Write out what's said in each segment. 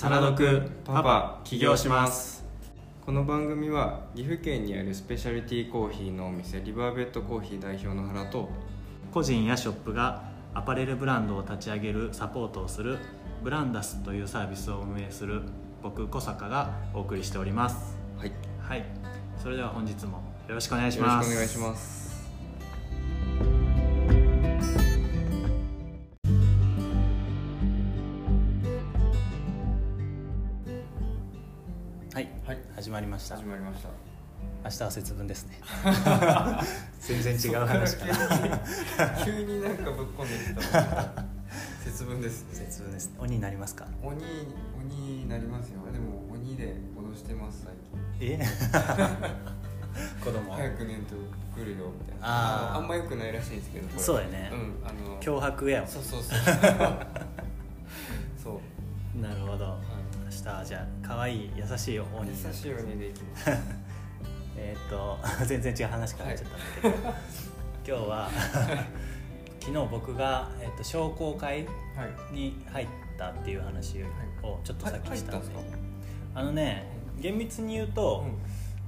サラドクパパ起業します。この番組は岐阜県にあるスペシャリティコーヒーのお店リバーベッドコーヒー代表の原と個人やショップがアパレルブランドを立ち上げるサポートをするブランダスというサービスを運営する僕小坂がお送りしております。はい。はい。それでは本日もよろしくお願いしよろしますくお願いします始まりました。始まりました。明日は節分ですね。全然違う話かな。急になんかぶっ込んできた。節分ですね。節分ですね。鬼になりますか？鬼鬼になりますよ。でも鬼で脅してます最近。え？子供。早く寝んと来るよみたいな。あー。あんま良くないらしいんですけどそうやね。うんあの。脅迫やもんそうそうそう。そう、なるほど。は明日はじゃあ可愛い優しい鬼優しい鬼でいきます。えーっと 全然違う話からなっちゃったんだけど、今日は昨日僕が、えーっと商工会はい。に入ったっていう話をちょっとさっきしたんで、あのね厳密に言うと,、うん。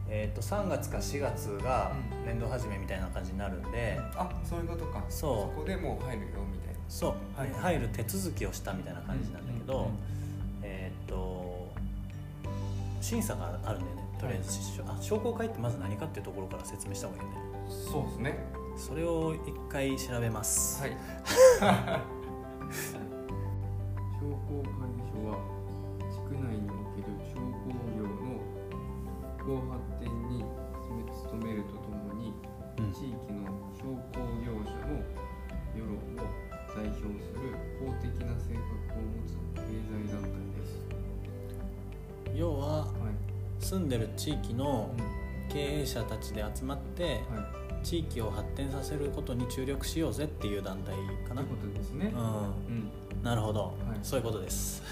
えーっと3月か4月がうん。年度始めみたいな感じになるんで、あそういうことか。そう。そこでもう入るよみたいな。そう、はい。入る手続きをしたみたいな感じなんだけど、うん審査があるんだよね。とりあえず、あ商工会ってまず何かっていうところから説明した方がいいよね。そうですね。それを一回調べます、はい。商工会所は地区内における商工業の復興発展に努めるとともにうん。地域の商工業者の世論を代表する公的な性格を持つ経済団体。要ははい。住んでる地域の経営者たちで集まってはい。地域を発展させることに注力しようぜっていう団体かなということですね。ううん。んなるほど、いそういうことです、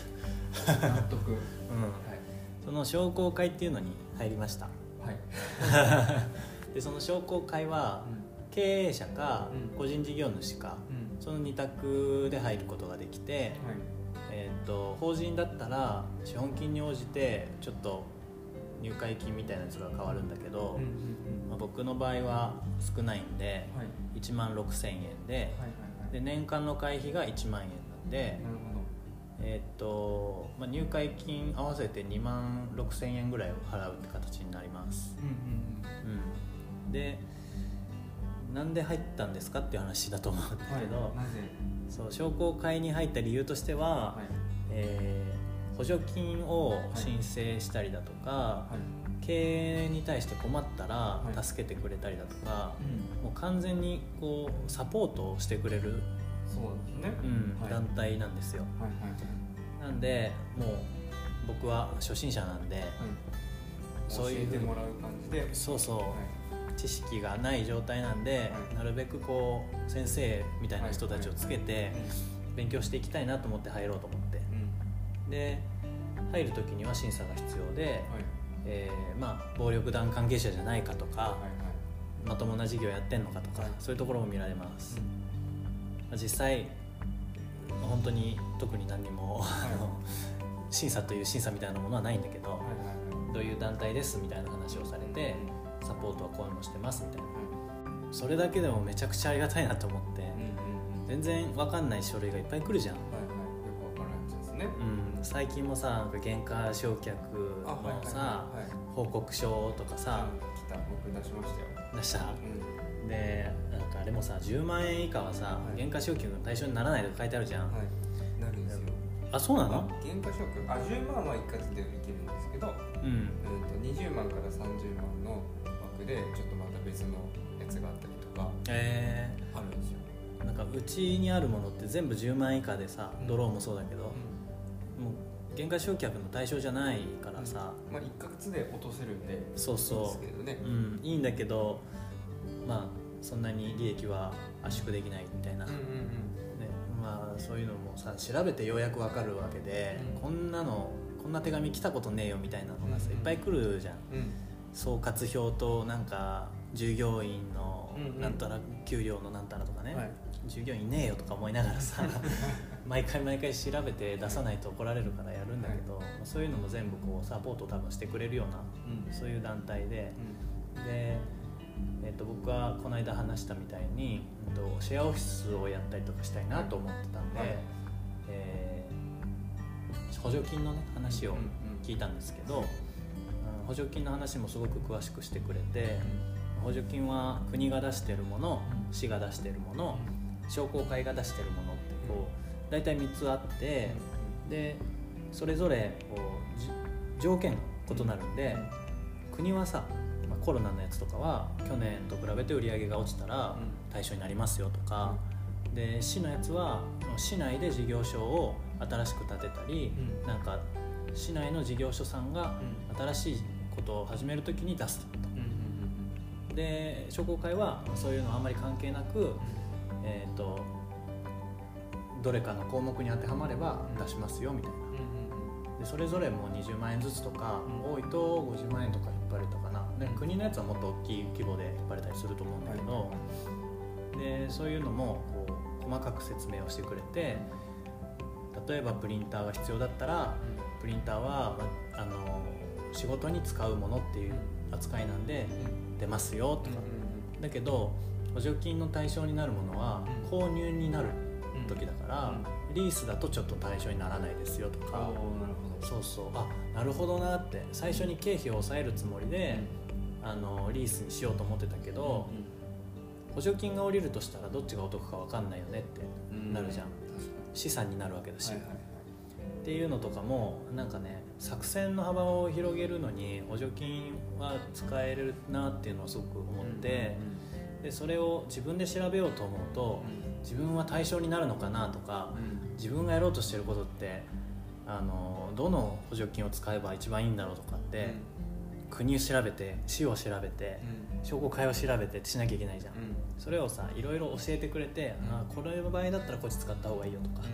納得。は うん、その商工会っていうのに入りましたい。はい。でその商工会は経営者かうん個人事業主かうん。その2択で入ることができて、と法人だったら資本金に応じてちょっと入会金みたいなやつが変わるんだけど、うんうんまあ、僕の場合は少ないんでうん。はい。1万6000円ではいはいはい。で年間の会費が1万円なんで。えーとまあ、入会金合わせて2万6000円ぐらいを払うって形になります、うんうんうん、でなんで入ったんですかっていう話だと思うんだうん。はい。けど、なぜ？そう商工会に入った理由としては、はい。えー補助金を申請したりだとか、はい。経営に対して困ったらはい助けてくれたりだとか、うん。もう完全にこうサポートをしてくれる、そうですね。うんはい。団体なんですよはいはいなんでもう僕は初心者なんではい。そういう教えてもらう感じで。そうそう、はい。知識がない状態なんで、はいなるべくこう先生みたいな人たちをつけて勉強していきたいなと思って入ろうと思ってうん。で入る時には審査が必要で、はい。えーまあ、暴力団関係者じゃないかとか、はいはい。まともな事業やってんのかとか、はいそういうところも見られます、まあ実際本当に特に何にも、あの審査という審査みたいなものはないんだけど、はいはいはい。どういう団体ですみたいな話をされて、サポートはこういうのしてますみたいなそれだけでもめちゃくちゃありがたいなと思って、うんうんうん。全然わかんない書類がいっぱい来るじゃん、はいはい。よくわからんやつですね。うん、最近もさなんか原価償却のさはい。報告書とかさ来た。僕出しましたよ。出した？うん。でなんかあれもさ10万円以下はさ、はい原価償却の対象にならないとか書いてあるじゃん、はい。なるんですよ。あそうなの？原価償却？あ、10万は一括でいけるんですけど、うんうんと20万から30万の枠でちょっとまた別のやつがあったりとかえあるんですよ。ー、なんかうちにあるものって全部10万円以下でさうんドローもそうだけど、もう原価償却の対象じゃないからさ、まあ一括で落とせるんで。そうそう。うん、いいんだけどまあそんなに利益は圧縮できないみたいな、うんうんうん。ねまあ、そういうのもさ調べてようやくわかるわけで、うんこんなのこんな手紙来たことねえよみたいなのがさ、うんいっぱい来るじゃんうん。総括表となんか従業員のうんうんなんたら給料のなんたらとかね、はい。従業員いねえよとか思いながらさ 毎回毎回調べて出さないと怒られるからやるんだけど、そういうのも全部こうサポートを多分してくれるようなうん。そういう団体で。で、えっと僕はこの間話したみたいに、うんとシェアオフィスをやったりとかしたいなと思ってたんで、はい。えー補助金のね話を聞いたんですけど、うん。補助金の話もすごく詳しくしてくれて補助金は国が出してるもの市が出してるもの商工会が出してるもの大体3つあってでそれぞれこうじ条件が異なるんで国はさ、まあ、コロナのやつとかは去年と比べて売り上げが落ちたら対象になりますよとかで市のやつは市内で事業所を新しく建てたりうん。なんか市内の事業所さんが新しいことを始めるときに出すと。で商工会はそういうのあんまり関係なく、えー、とどれかの項目に当てはまれば出しますよみたいな。でそれぞれもう20万円ずつとか、うん。多いと50万円とか引っ張れたかな。で国のやつはもっと大きい規模で引っ張れたりすると思うんだけど、でそういうのもこう細かく説明をしてくれて例えばプリンターが必要だったらプリンターはまあの仕事に使うものっていう扱いなんで出ますよとか、だけど補助金の対象になるものはうん。購入になる時だから、リースだとちょっと対象にならないですよとか、なるほど。そうそう。あなるほどなって最初に経費を抑えるつもりで、あのリースにしようと思ってたけど、補助金が下りるとしたらどっちがお得か分かんないよねってなるじゃん。資産になるわけだし、はいはいはい。っていうのとかもなんかね作戦の幅を広げるのに補助金は使えるなっていうのをすごく思って、でそれを自分で調べようと思うと自分は対象になるのかなとか自分がやろうとしてることってあのどの補助金を使えば一番いいんだろうとかって、国を調べて市を調べて商工会を調べてってしなきゃいけないじゃん、それをさいろいろ教えてくれて、うん。あこれの場合だったらこっち使った方がいいよとか、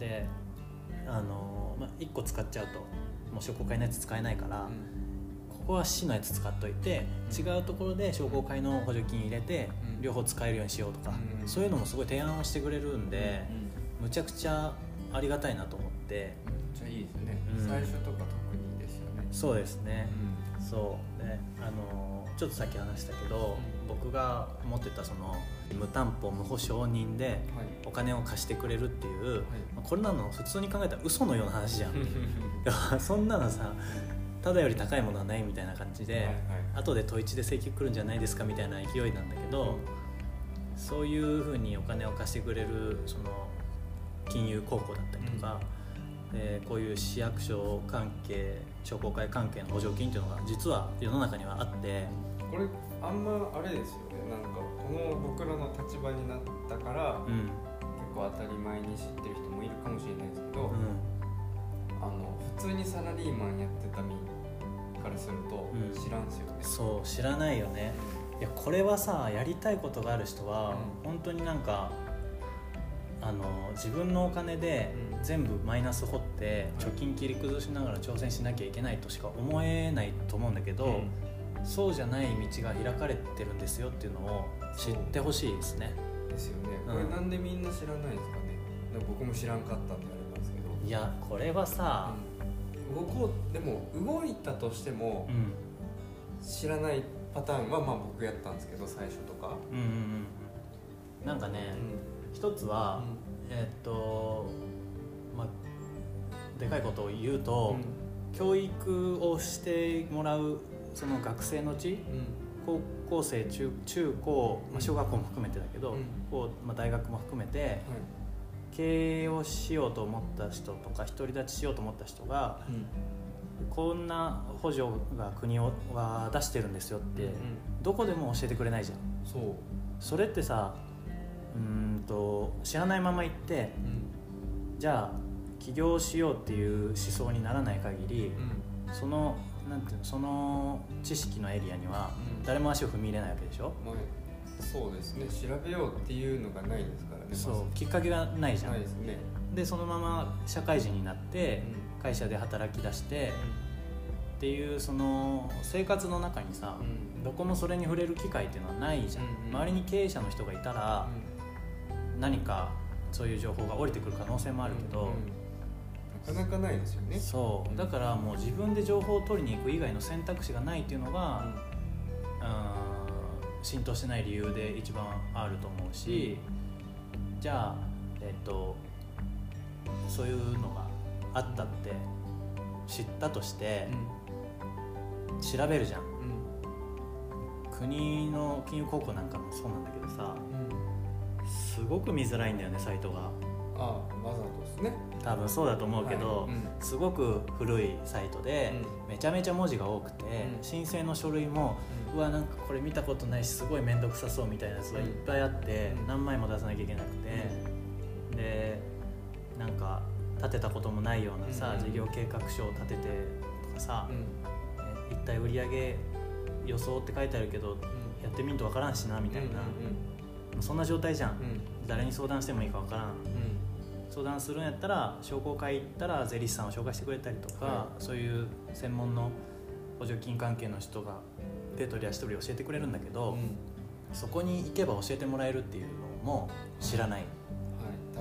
であの、まあ、1個使っちゃうともう商工会のやつ使えないから、ここは市のやつ使っといて、違うところで商工会の補助金入れて、うん。両方使えるようにしようとか、うん。そういうのもすごい提案をしてくれるんで、むちゃくちゃありがたいなと思って。めっちゃいいですね。うん。最初とか特にいいですよね。そうですね、そう。ねあのちょっとさっき話したけど、僕が持ってたその無担保無保証人ではい。お金を貸してくれるっていう、はい。まあこれなの普通に考えたら嘘のような話じゃん。そんなのさただより高いものはないみたいな感じで、はいはい後で統一で請求来るんじゃないですかみたいな勢いなんだけど、そういうふうにお金を貸してくれるその金融公庫だったりとか、えーこういう市役所関係商工会関係の補助金っていうのが実は世の中にはあってこれあんまあれですよね。なんかこの僕らの立場になったから、うん。結構当たり前に知ってる人もいるかもしれないですけど、うあの普通にサラリーマンやってた身からするとうん。知らんすよね。ん、、そう知らないよね。いやこれはさやりたいことがある人は、うん。本当になんかあの自分のお金でうん。全部マイナス掘ってはい貯金切り崩しながら挑戦しなきゃいけないとしか思えないと思うんだけど、うん。そうじゃない道が開かれてるんですよっていうのを知ってほしいですね。ですよね。うん。これなんでみんな知らないんですかね。僕も知らんかったんであれなんですけど。いやこれはさ、動こうでも動いたとしてもうん、知らないパターンはまあ僕やったんですけど最初とか、うんうんうんうん。なんかね、一つは、えーっとまあでかいことを言うと、教育をしてもらうその学生のうち高校生中中高、まあ、小学校も含めてだけど、うん。こうまあ、大学も含めてはい経営をしようと思った人とか独り立ちしようと思った人がこんな補助が国は出してるんですよって、どこでも教えてくれないじゃん。そう、それってさうーんと知らないまま行ってじゃあ起業しようっていう思想にならない限りそのなんていうのその知識のエリアにはうん。誰も足を踏み入れないわけでしょ、まあ、そうですね。調べようっていうのがないですからねそうまきっかけがないじゃん。ずないですね、でそのまま社会人になって会社で働き出してっていうその生活の中にさうん。どこもそれに触れる機会っていうのはないじゃん、うんうん。周りに経営者の人がいたら何かそういう情報が降りてくる可能性もあるけど、うんなかなかないですよね。そう。だからもう自分で情報を取りに行く以外の選択肢がないっていうのが、うん、浸透してない理由で一番あると思うし、じゃあえっ、とそういうのがあったって知ったとして、調べるじゃん。国の金融高校なんかもそうなんだけどさすごく見づらいんだよねサイトが。ああわざとですね。多分そうだと思うけど、はい。うん。すごく古いサイトで、めちゃめちゃ文字が多くて、うん。申請の書類も、ううわなんかこれ見たことないしすごい面倒くさそうみたいなやつがいっぱいあって、うん。何枚も出さなきゃいけなくて、でなんか立てたこともないようなさ、うん。事業計画書を立ててとかさ、うん。え一体売上予想って書いてあるけどやってみんとわからんしなみたいな、そんな状態じゃん、誰に相談してもいいかわからん相談するんやったら商工会行ったら税理士さんを紹介してくれたりとか、はそうい。う専門の補助金関係の人が手取り足取り教えてくれるんだけど、そこに行けば教えてもらえるっていうのも知らない、は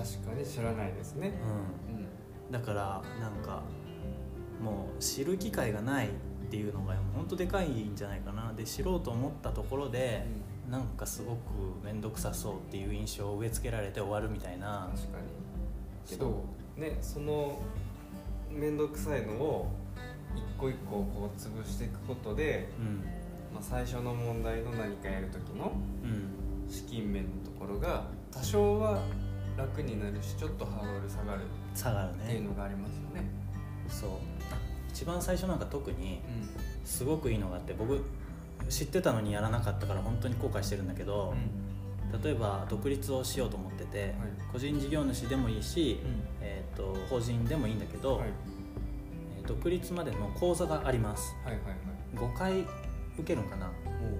い。確かに知らないですね。うん、だからなんかもう知る機会がないっていうのが本当でかいんじゃないかな。で知ろうと思ったところで、なんかすごく面倒くさそうっていう印象を植え付けられて終わるみたいな。確かにけどねその面倒くさいのを一個一個こう潰していくことで、うん。まあ、最初の問題の何かやる時のうん。資金面のところが多少は楽になるしちょっとハードル下がる下がるっていうねのがありますよね。そう。一番最初なんか特にうすごくいいのがあって僕知ってたのにやらなかったから本当に後悔してるんだけど、例えば独立をしようと思ってて、個人事業主でもいいし、えー、と法人でもいいんだけど、はい。えー独立までの講座があります。はいはいはい。5回受けるんかな。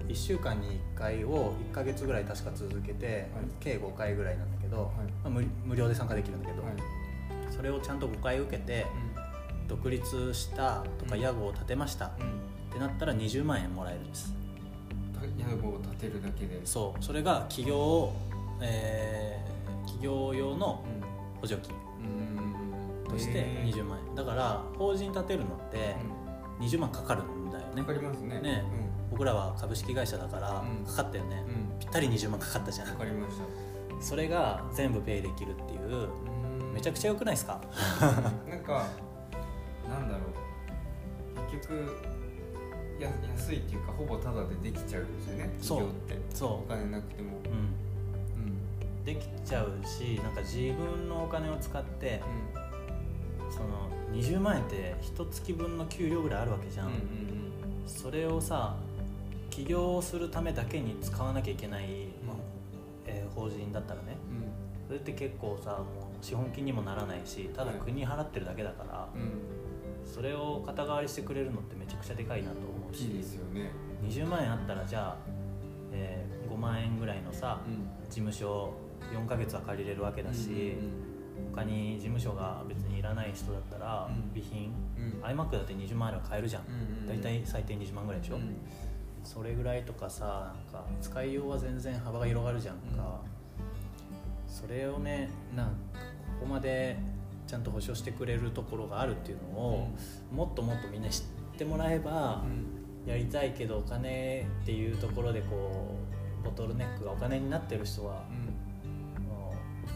1週間に1回を1ヶ月ぐらい確か続けて、計5回ぐらいなんだけど、まあ無無料で参加できるんだけど、はい。それをちゃんと5回受けて独立したとかうん。屋号を立てました、うん。うんってなったら20万円もらえるんです屋号を立てるだけで。そう。それが企業を、えー企業用の補助金うん。としてへー。20万円。だから法人立てるのって20万かかるんだよねわかりますね。ね。僕らは株式会社だからうん。かかったよね、うん。うんぴったり20万かかったじゃん。わかりました。それが全部ペイできるっていう。めちゃくちゃ良くないですか？なんかなんだろう。結局や安いっていうかほぼタダでできちゃうんですよねそう。企業って。そお金なくても。う、うん、できちゃうしなんか自分のお金を使ってその20万円って一月分の給料ぐらいあるわけじゃん、うんうんそれをさ起業するためだけに使わなきゃいけない、まあえー法人だったらね。それって結構さもう資本金にもならないしただはい。国払ってるだけだから、うんうん。それを肩代わりしてくれるのってめちゃくちゃでかいなときいですよね。20万円あったらじゃあ、えー5万円ぐらいのさうん。事務所4ヶ月は借りれるわけだし、他に事務所が別にいらない人だったら、うん。備品うん。うん iMac だって20万あれば買えるじゃん、うん大体最低20万ぐらいでしょ、うん。それぐらいとかさなんか使いようは全然幅が広がるじゃんか、それをねなんかここまでちゃんと保証してくれるところがあるっていうのを、もっともっとみんな知ってもらえばうんやりたいけどお金っていうところでこうボトルネックがお金になってる人は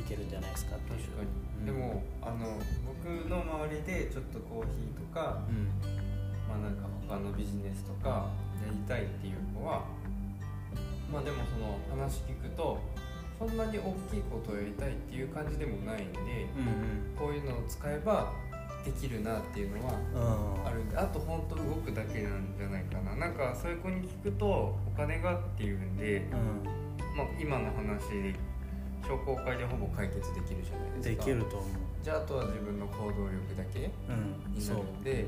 いけるんじゃないですかっていう。確かうん。にでもあの僕の周りでちょっとコーヒーとかうん。まあなんか他のビジネスとかやりたいっていう子はまあでもその話聞くとそんなに大きいことをやりたいっていう感じでもないんでうん。こういうのを使えばできるなっていうのはうん。うんあるんであと本当動くだけなんじゃないかな。なんかそういう子に聞くとお金がっていうんで、うん。まあ、今の話で商工会でほぼ解決できるじゃないですか。できると思う。じゃああとは自分の行動力だけうん。になるんで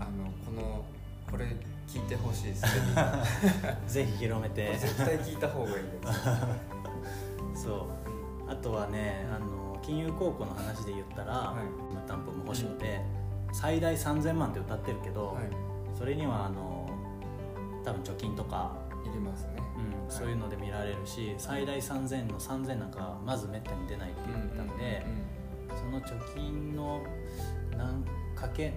あのこのこれ聞いてほしいですね。ぜひ広めて。絶対聞いた方がいいです。そう。あとはねあの金融公庫の話で言ったら、はい。無担保無保証で最大3000万って歌ってるけど、はい。それにはあの多分貯金とかいりますね。うん、そういうので見られるし最大3000の3000なんかまずめったに出ないって言ったんで、その貯金の何かけ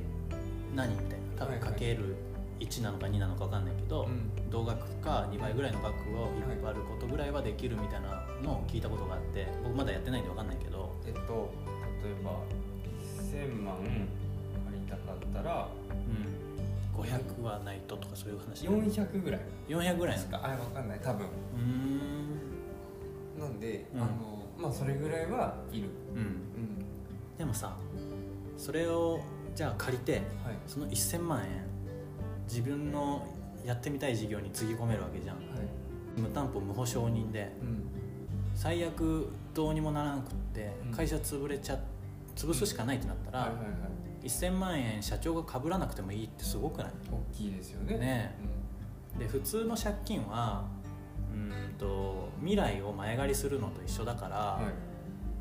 何みたいな多分かける1なのか2なのか分かんないけど、うん。同額か2倍ぐらいの額を引っ張ることぐらいはできるみたいなのを聞いたことがあって僕まだやってないんで分かんないけど、えっと例えば1000万借りたかったらうん、500はないととかそういう話400ぐらい。400ぐらいですかあれわかんない。多分。うーん。なんで、うん。あのまあそれぐらいはいる。うん。うん。でもさそれをじゃあ借りてはい。その1000万円自分のやってみたい事業につぎ込めるわけじゃん。はい。無担保無保証人でうん。最悪どうにもならなくってうん。会社潰れちゃ潰すしかないってなったら、はいはいはい。1000万円社長が被らなくてもいいってすごくない？大きいですよね。ねで普通の借金はうんと未来を前借りするのと一緒だから、うんはい。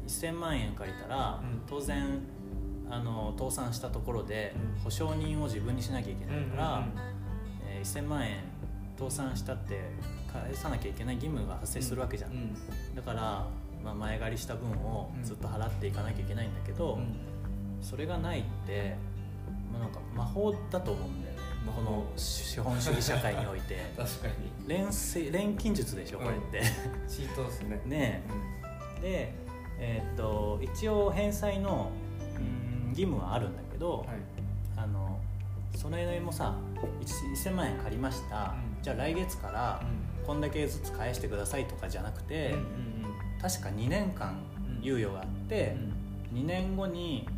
1000万円借りたら、うん。当然あの倒産したところでうん。保証人を自分にしなきゃいけないから、うんうんうん。えー1000万円倒産したって返さなきゃいけない義務が発生するわけじゃん、うん。だから、まあ、前借りした分をずっと払っていかなきゃいけないんだけど、うん。それがないって、まあ、なんか魔法だと思うんだよね。この資本主義社会において。確かに。錬成錬金術でしょこれって、チートですね。ねえ。で、えーっと一応返済のうん義務はあるんだけど、はい。あのそれもさ1 1000万円借りました、うん。じゃあ来月からこんだけずつ返してくださいとかじゃなくて、うんうん確か2年間うん。猶予があって、2年後に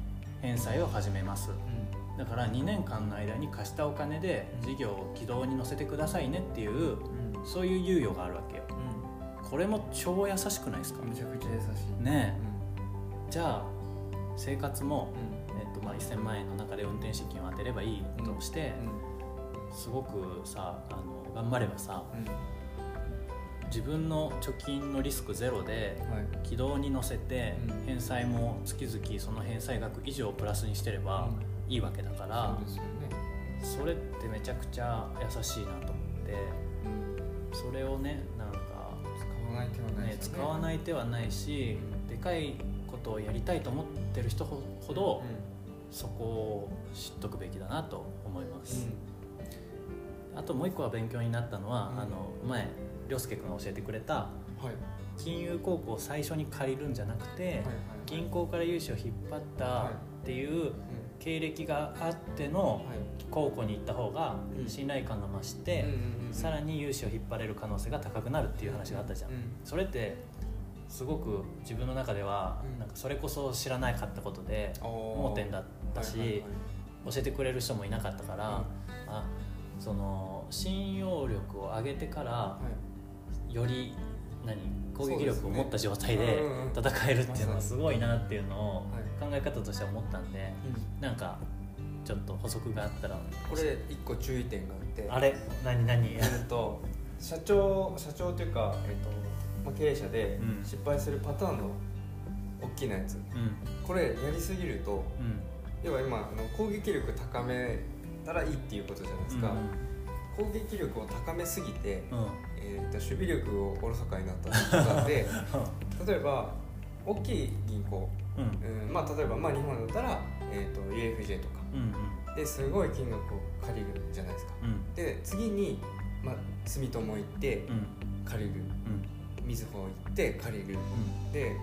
返済を始めます。だから2年間の間に貸したお金で事業を軌道に乗せてくださいねっていううん。うんそういう猶予があるわけよ。これも超優しくないですか？めちゃくちゃ優しい。ねじゃあ生活も、ん。えっとまあ、1000万円の中で運転資金を当てればいいとして、すごくさあの頑張ればさうんうん自分の貯金のリスクゼロではい。軌道に乗せてうん。返済も月々その返済額以上プラスにしてればいいわけだからそれってめちゃくちゃ優しいなと思ってうん。それをねなんか、使わない手はないしでかいことをやりたいと思ってる人ほほどそこを知っとくべきだなと思います、あともう一個は勉強になったのは、うん。あの前涼介君が教えてくれたはい。はい金融高校を最初に借りるんじゃなくて、はい銀行から融資を引っ張ったっていう経歴があっての高校に行った方がうん。信頼感が増して、さらに融資を引っ張れる可能性が高くなるっていう話があったじゃん、それってすごく自分の中ではうん。なんかそれこそ知らなかったことで盲点だったし、教えてくれる人もいなかったから、あその信用力を上げてからより何攻撃力を持った状態で戦えるっていうのはすごいなっていうのをはい。考え方としては思ったんでなんかちょっと補足があったら。これ一個注意点があって。あれ？何何？えっと社長社長というか、えっとまあ、経営者でうん。失敗するパターンの大きなやつ。うん。これやりすぎるとうん。要は今あの攻撃力高めたらいいっていうことじゃないですか、攻撃力を高めすぎて、うんうんえー、と守備力をおろそかになったで 例えば大きい銀行、うん。うんまあ、例えば、まあ、日本だったら、えー、と UFJ とか。うんですごい金額を借りるじゃないですか。うん。で次に、まあ、住友行ってうん。借りる。うん。みずほ行って借りる。で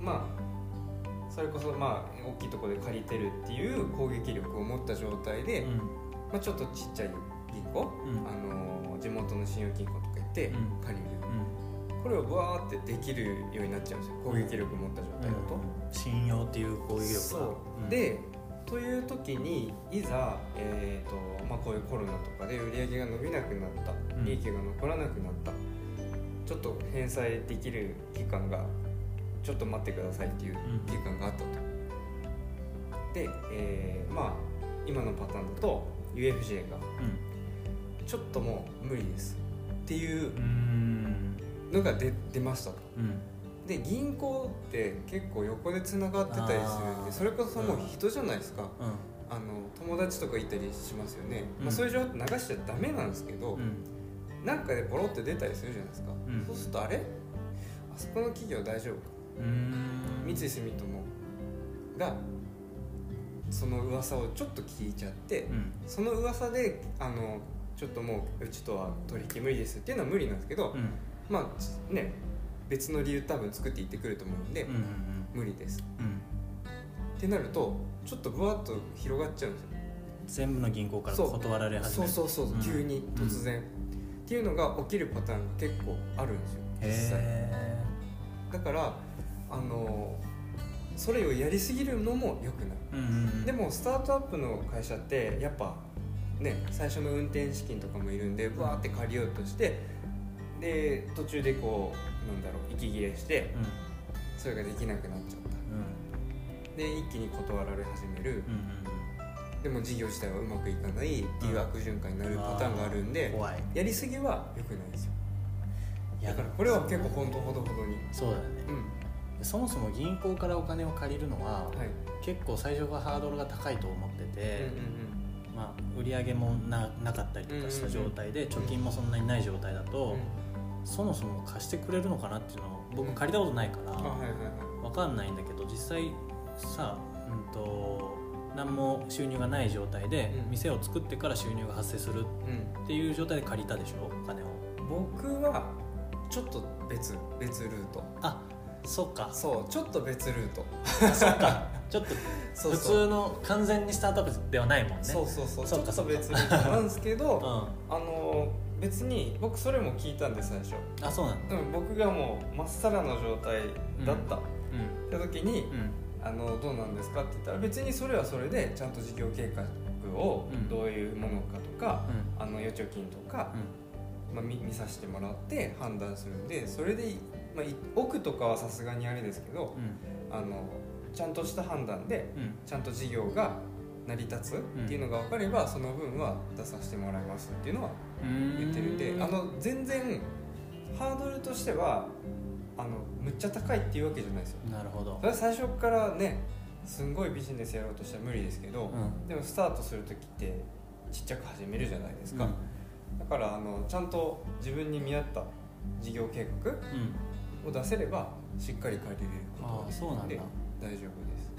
まあそれこそまあ大きいところで借りてるっていう攻撃力を持った状態で、うん。まあ、ちょっとちっちゃい銀行、うん。あの地元の信用金庫とか行ってうん。借りる、うん。これをバーってできるようになっちゃうんですよ。攻撃力を持った状態だと。信用っていう攻撃力が。そう、うん。でという時にいざ、えーとまあ、こういうコロナとかで売り上げが伸びなくなった。うん。利益が残らなくなった、ちょっと返済できる期間がちょっと待ってくださいっていううん。期間があったと。で、えーまあ今のパターンだと UFJ がちょっともう無理ですっていうのが出出ましたと。うん。で銀行って結構横でつながってたりするんでそれこそもう人じゃないですか、うあの友達とかいたりしますよね、うん。まあ、そういう情報流しちゃダメなんですけど、んうん。なんかでポロって出たりするじゃないですか、うん。そうするとあれ？あそこの企業大丈夫か？三井住友がその噂をちょっと聞いちゃって、うん。その噂であのちょっともううちとは取引無理ですっていうのは無理なんですけど、うん。まあね別の理由多分作っていってくると思うんで、うんうん無理です。うん。ってなるとちょっとぶわっと広がっちゃうんですよ。全部の銀行から断られ始める。そうそうそう、うん。急に突然、っていうのが起きるパターンが結構あるんですよ実際。へだからあのそれをやりすぎるのも良くない。え、うんうんうん、でもスタートアップの会社ってやっぱね最初の運転資金とかもいるんでバーって借りようとしてで途中でこうなんだろう息切れしてうん。それができなくなっちゃった。で一気に断られ始める。うんうんでも事業自体はうまくいかないっていう悪循環になるパターンがあるんでやりすぎは良くないですよ。だからこれは結構本当ほどほどに。そうだよね。うん。そもそも銀行からお金を借りるのは、はい。結構最初がハードルが高いと思ってて、うんまあ、売り上げもななかったりとかした状態で、貯金もそんなにない状態だと、そもそも貸してくれるのかなっていうのを僕借りたことないから、分かんないんだけど実際さ、うん、と何も収入がない状態でうん。店を作ってから収入が発生するうんっていう状態で借りたでしょお金を。僕はちょっと別別ルート。あそっか。そうちょっと別ルート。あそっか ちょっと普通の完全にスタートアップではないもんね。そうそうそう。ちょっとそっか。そっか別なんですけど、うん。あの別に僕それも聞いたんで最初。あそうなんだでも僕がもうまっさらな状態だった、っうん。て時に、うん。あのどうなんですかって言ったら別にそれはそれでちゃんと事業計画をうん。どういうものかとか、うん。あの預貯金とか、まあ、見見させてもらって判断するんでそれで、まあ、い奥とかはさすがにあれですけどうん。あのちゃんとした判断でうん。ちゃんと事業が成り立つっていうのが分かれば、その分は出させてもらいますっていうのはうん。言ってるんであの全然ハードルとしてはあのむっちゃ高いっていうわけじゃないですよ。なるほど。それは最初からねすんごいビジネスやろうとしたら無理ですけど、うん。でもスタートする時ってちっちゃく始めるじゃないですか、うん。だからあのちゃんと自分に見合った事業計画うん。を出せればしっかり借りれることああそうなんだ。で大丈夫です、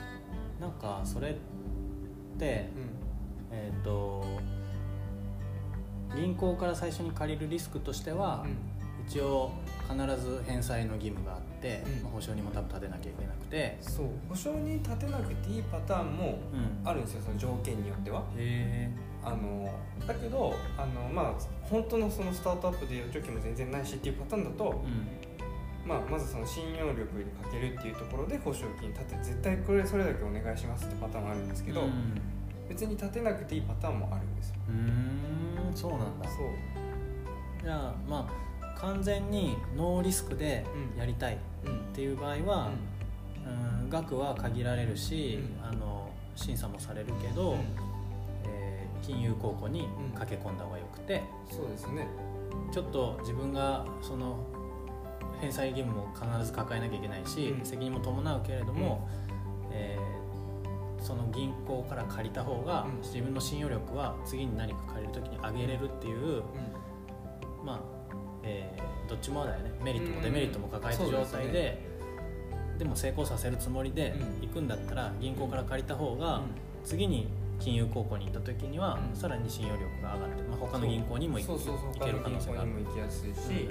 なんかそれってうん。えっ、と銀行から最初に借りるリスクとしては、一応必ず返済の義務があって、うん。まあ保証人も多分立てなきゃいけなくて。そう。保証に立てなくていいパターンもうん。あるんですよその条件によっては。へあのだけどあのまあ本当のそのスタートアップで預貯金も全然ないしっていうパターンだとえ、うんまあ、まずその信用力にかけるっていうところで保証金立て絶対これそれだけお願いしますってパターンもあるんですけど、うん。別に立てなくていいパターンもあるんですよ。うーんそうなんだ。そう。じゃあまあ完全にノーリスクでやりたいっうんていう場合は、うん、額は限られるし、うん。あの審査もされるけど、えー金融公庫に駆け込んだ方がよくて、そうですね。ちょっと自分がその返済義務も必ず抱えなきゃいけないし、うん。責任も伴うけれども、えーその銀行から借りた方が、うん。自分の信用力は次に何か借りる時に上げれるっていう、まあ、えーどっちもだよね。メリットもデメリットも抱えたうん状態で,、そうでも成功させるつもりでうん。行くんだったら銀行から借りた方が、次に金融公庫に行った時には、うん。さらに信用力が上がって、まあ、他の銀行にも行ける可能性がある行きやすいし、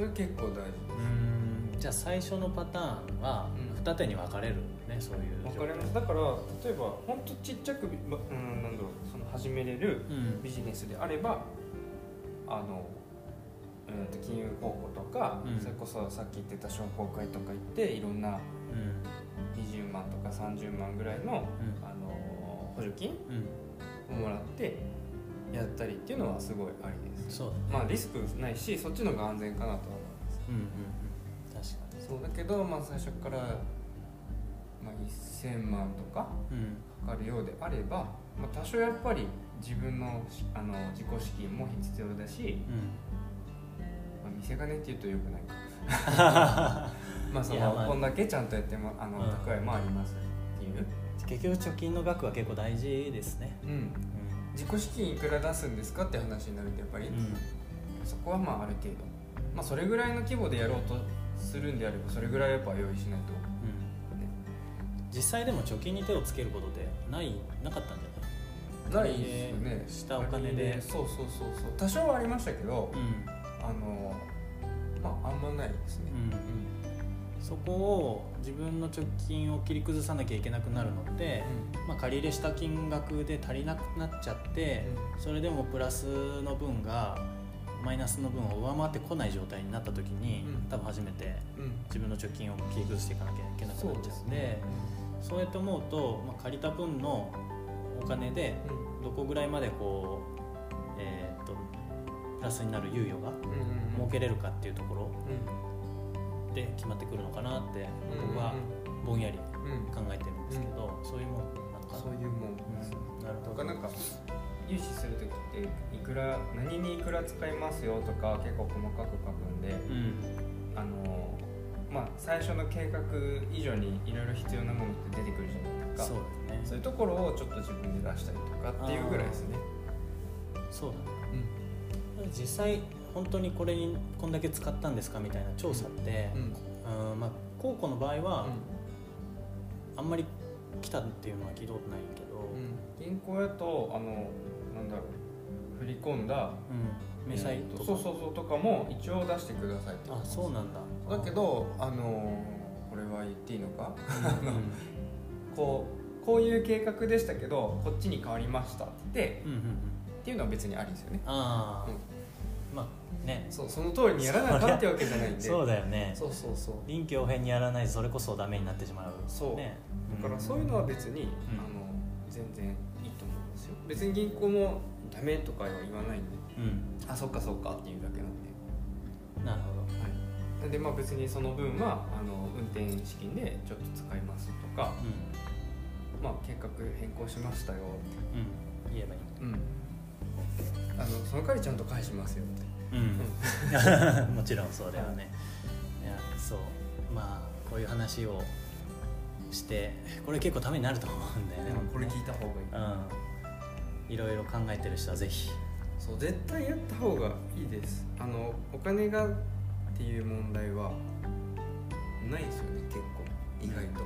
それ結構大事じゃあ最初のパターンはうん。二手に分かれるねそういうわかります。だから例えば本当ちっちゃく、まうん、なんだろうその始めれるうん。ビジネスであればあの、うん、と金融公庫とか、うん。それこそさっき言ってた商工会とか行っていろんなうん。20万とか30万ぐらいの、うん。あの補助金うん。をもらってやったりっていうのはすごいありです。そうだね。まあリスクないしそっちの方が安全かなとは思います。うんうんうん。確かに。そうだけど、まあ、最初から、まあ、1000万とかうん。かかるようであれば、まあ、多少やっぱり自分のしあの自己資金も必要だし、まあ、見せ金っていうとよくないか。まあそいやまあ。のこんだけちゃんとやってもあのうん。蓄えもありますっていう、結局貯金の額は結構大事ですね。うん、自己資金いくら出すんですかって話になるとやっぱり、うん、そこはまあある程度。まあそれぐらいの規模でやろうとするんであればそれぐらいやっぱ用意しないと。うん。実際でも貯金に手をつけることってないなかったんじゃない？ですよね。したお金で。そうそうそうそう。多少はありましたけどないあのまああんまないですね。うん、うんそこを自分の貯金を切り崩さなきゃいけなくなるのって、まあ、借り入れした金額で足りなくなっちゃって、それでもプラスの分がマイナスの分を上回ってこない状態になった時に、うん。多分初めてうん。うん自分の貯金を切り崩していかなきゃいけなくなっちゃうんでね。そうやって思うと、まあ、借りた分のお金でうん。どこぐらいまでこう、えー、とプラスになる猶予がうんうん。設けれるかっていうところ。うんで決まってくるのかなってうん僕はぼんやりうん。考えてるんですけど、そういうもんなのか。なそういうもん。ですうん。なるほど。とかなんか融資する時っていくら何にいくら使いますよとか結構細かく書くんでうん。あのまあ最初の計画以上にいろいろ必要なものって出てくるじゃないですか。そうだね。そういうところをちょっと自分で出したりとかっていうぐらいですね。そうだね。実際本当にこれにこんだけ使ったんですかみたいな調査って、うん。うんまあ、高校の場合はあんまり来たっていうのは聞いたことないけど、うん。銀行やとあのなんだろう振り込んだうん、明細とか、そうそうそうとかも一応出してくださいってあそうなんだ。だけどあのこれは言っていいのか？こうこういう計画でしたけどこっちに変わりましたってっていうのは別にありですよね。ああ、うんまあね。そうその通りにやらなあかんってわけじゃないんで。そう。だよね。そうそうそう。臨機応変にやらないとそれこそダメになってしまう。そう。ね。だからそういうのは別に、ん。あの全然いいと思うんですよ。別に銀行もダメとかは言わないんで。うん。あそっかそっかっていうだけなんで。なるほど。はい、なんでまあ別にその分はあの運転資金でちょっと使いますとか、うまあ、計画変更しましたよ、んうん。言えばいい。うん、あのその代わりちゃんと返しますよって、うん、もちろんそうだよね、い、やそう。まあこういう話をしてこれ結構ためになると思うんだよね。これ聞いた方がいい、うん。いろいろ考えてる人はぜひ。そう絶対やった方がいいです。あのお金がっていう問題はないですよね結構。意外と、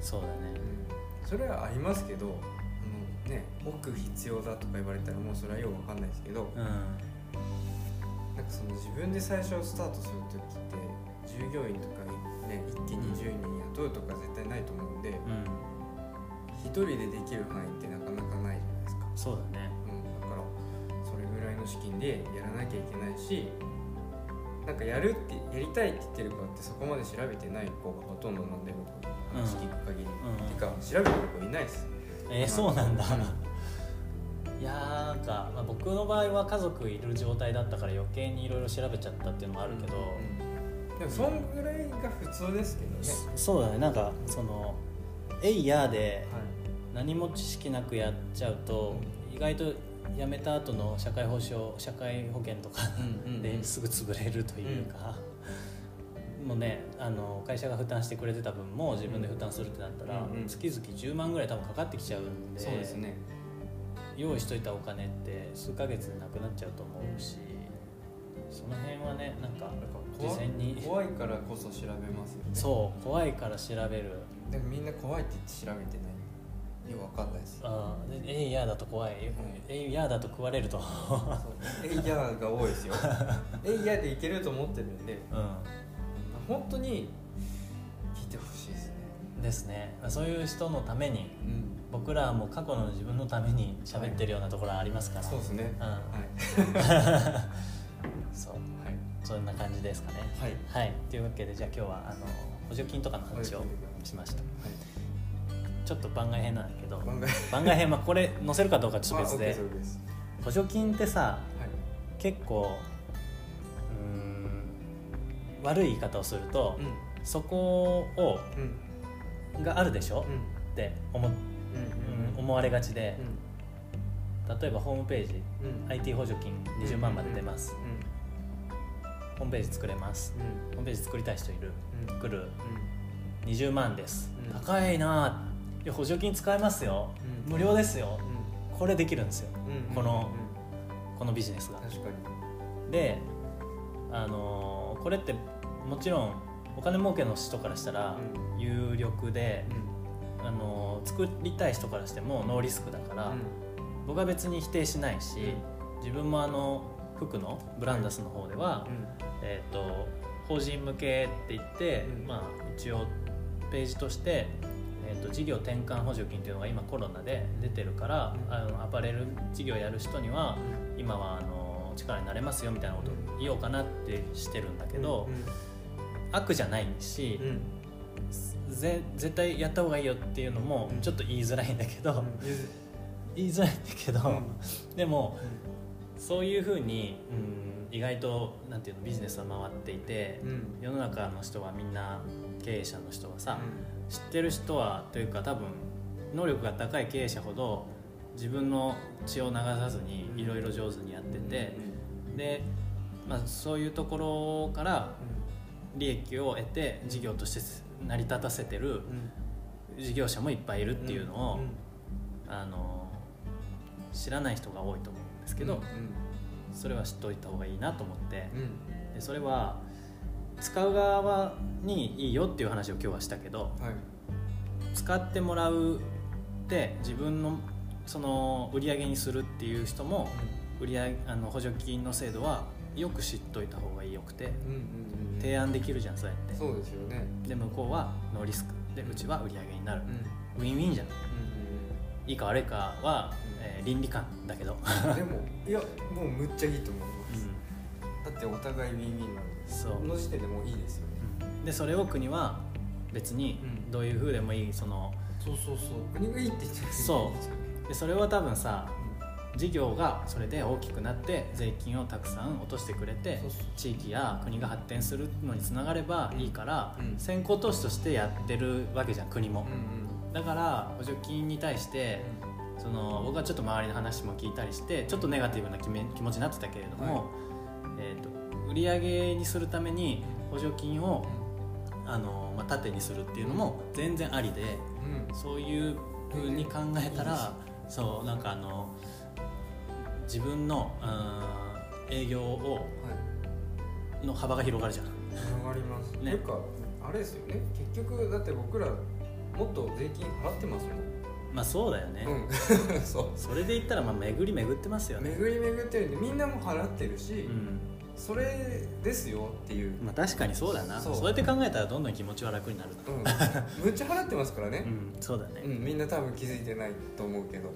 そうだね。それはありますけどね奥必要だとか言われたらもうそれはよくわかんないですけど、うん。なんかその自分で最初スタートする時って従業員とかにね一気に10人雇うとか絶対ないと思うんでうん。一人でできる範囲ってなかなかないじゃないですか、そうだね。うん、だからそれぐらいの資金でやらなきゃいけないしなんかやるってやりたいって言ってる子ってそこまで調べてない子がほとんどなんで僕。話聞く限り、うん。てか調べてる子いないですえーそうなんだ。うんいやーなんか、まあ、僕の場合は家族いる状態だったから余計にいろいろ調べちゃったっていうのもあるけど、うんでもそんぐらいが普通ですけどね、そそうだね。なんかその「えいや」で何も知識なくやっちゃうと、意外と辞めた後の社会保障社会保険とかうんうん。ですぐ潰れるというか、もうねあの会社が負担してくれてた分も自分で負担するってなったら、うんうん月々10万ぐらい多分かかってきちゃうんでそうですね。用意しといたお金って数ヶ月でなくなっちゃうと思うしその辺はねなんか事怖前に怖いからこそ調べますよね。そう怖いから調べる。でもみんな怖いって言って調べてない。よくわかんないです。あーでえいやだと怖い。えいやだと食われると。えいやが多いですよ。えいやでいけると思ってるんで。うん本当に聞いてほしいですね。ですね。そういう人のためにうん。僕らも過去の自分のために喋ってるようなところありますから、そうですね。うん。はい。そう。はい。そんな感じですかね。はい。はい。というわけでじゃあ今日はあの補助金とかの話をしました。ちょっと番外編なんだけど番外編。はこれ載せるかどうかちょっと別で。補助金ってさはい。結構悪い言い方をすると、そこをうん。うんがあるでしょ、うん。って思,、う。んうん思われがちで、例えばホームページうん。うん IT 補助金20万まで出ます、ホームページ作れます。うん。ホームページ作りたい人いる？うん。来る？20万です、うん。高いないや補助金使えますよ、うん。無料ですよ。うん。これできるんですよ。うんこのこのビジネスが。確かに。であのこれってもちろんお金儲けの人からしたら有力で、あの作りたい人からしてもノーリスクだから、僕は別に否定しないし、自分もあの服のブランダスの方では、えー、と法人向けって言って、うん。まあ、一応ページとして、えー、と事業転換補助金っていうのが今コロナで出てるから、うん。あのアパレル事業やる人には今はあの力になれますよみたいなことを言おうかなってしてるんだけど、悪じゃないし、ぜ絶対やった方がいいよっていうのもうん。ちょっと言いづらいんだけど、言いづらいんだけど、でもそういうふうに、うん、意外となんていうのビジネスは回っていて、世の中の人はみんな経営者の人はさ、知ってる人はというか多分能力が高い経営者ほど自分の血を流さずにいろいろ上手にやってて、で、まあ、そういうところから利益を得て事業として成り立たせてる事業者もいっぱいいるっていうのを、あの知らない人が多いと思うんですけど、それは知っておいた方がいいなと思ってでそれは使う側にいいよっていう話を今日はしたけど使ってもらうって自分のその売り上げにするっていう人も売り上げあの補助金の制度はよく知っといた方がよくて提案できるじゃんそうやって。そうですよね。で向こうはノーリスク。でうちは売り上げになる。ウィンウィンじゃんいいか悪いかは、えー倫理観だけど、でもいやもうむっちゃいいと思います。だってお互いウィンウィンなんで。そう。この時点でもういいですよね。でそれを国は別にうん。どういうふうでもいいそのそうそうそう。国がいいって言っちゃうそうでそれは多分さ事業がそれで大きくなって税金をたくさん落としてくれて地域や国が発展するのにつながればいいから、うん。先行投資としてやってるわけじゃん国も、うんだから補助金に対してその僕はちょっと周りの話も聞いたりしてちょっとネガティブな気め気持ちになってたけれども、えー、と売り上げにするために補助金をあの、まあ、縦にするっていうのも全然ありでそういうふうに考えたらそうなんかあの自分のうん営業をはい。の幅が広がるじゃん。広がります。ね。というかあれですよね。結局だって僕らもっと税金払ってますもん。まあそうだよね、うん。そう。それで言ったらまあ巡り巡ってますよね。巡り巡ってるんでみんなも払ってるし、うんそれですよっていう、まあ、確かにそうだな。そそううやって考えたらどんどん気持ちは楽になるな。うん、むっちゃ払ってますからね、うんそうだね、うんみんな多分気づいてないと思うけど。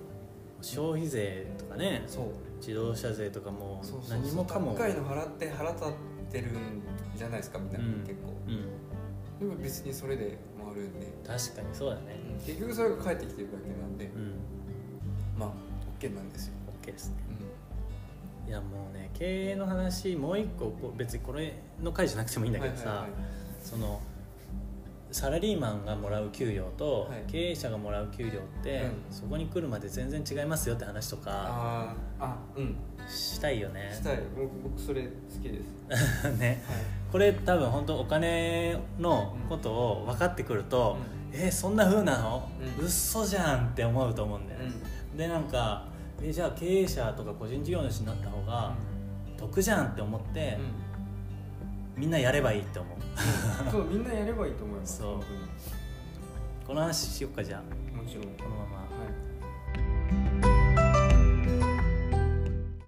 消費税とかねそう。自動車税とかもそうそうそう。何もかも。高いの払って払ったってるんじゃないですかみんな、うん。結構。うん。でも別にそれで回るんで、確かにそうだね。結局それが返ってきてるだけなんで、うん。まあ OK なんですよ、OK ですねやもうね経営の話もう一個こう別にこれの回じゃなくてもいいんだけどさ、はいはいはい。そのサラリーマンがもらう給料とはい。経営者がもらう給料って、うん。そこに来るまで全然違いますよって話とかあうん。したいよね。したい。僕僕それ好きです。ね。はい。これ多分本当お金のことを分かってくると、えそんな風なの、うん。うっそじゃんって思うと思うんだよね、でなんかえじゃあ経営者とか個人事業主になった方が得じゃんって思って、みんなやればいいって思う。うんそうみんなやればいいと思います。そう。この話しよっかじゃあ。もちろん。このまま。はい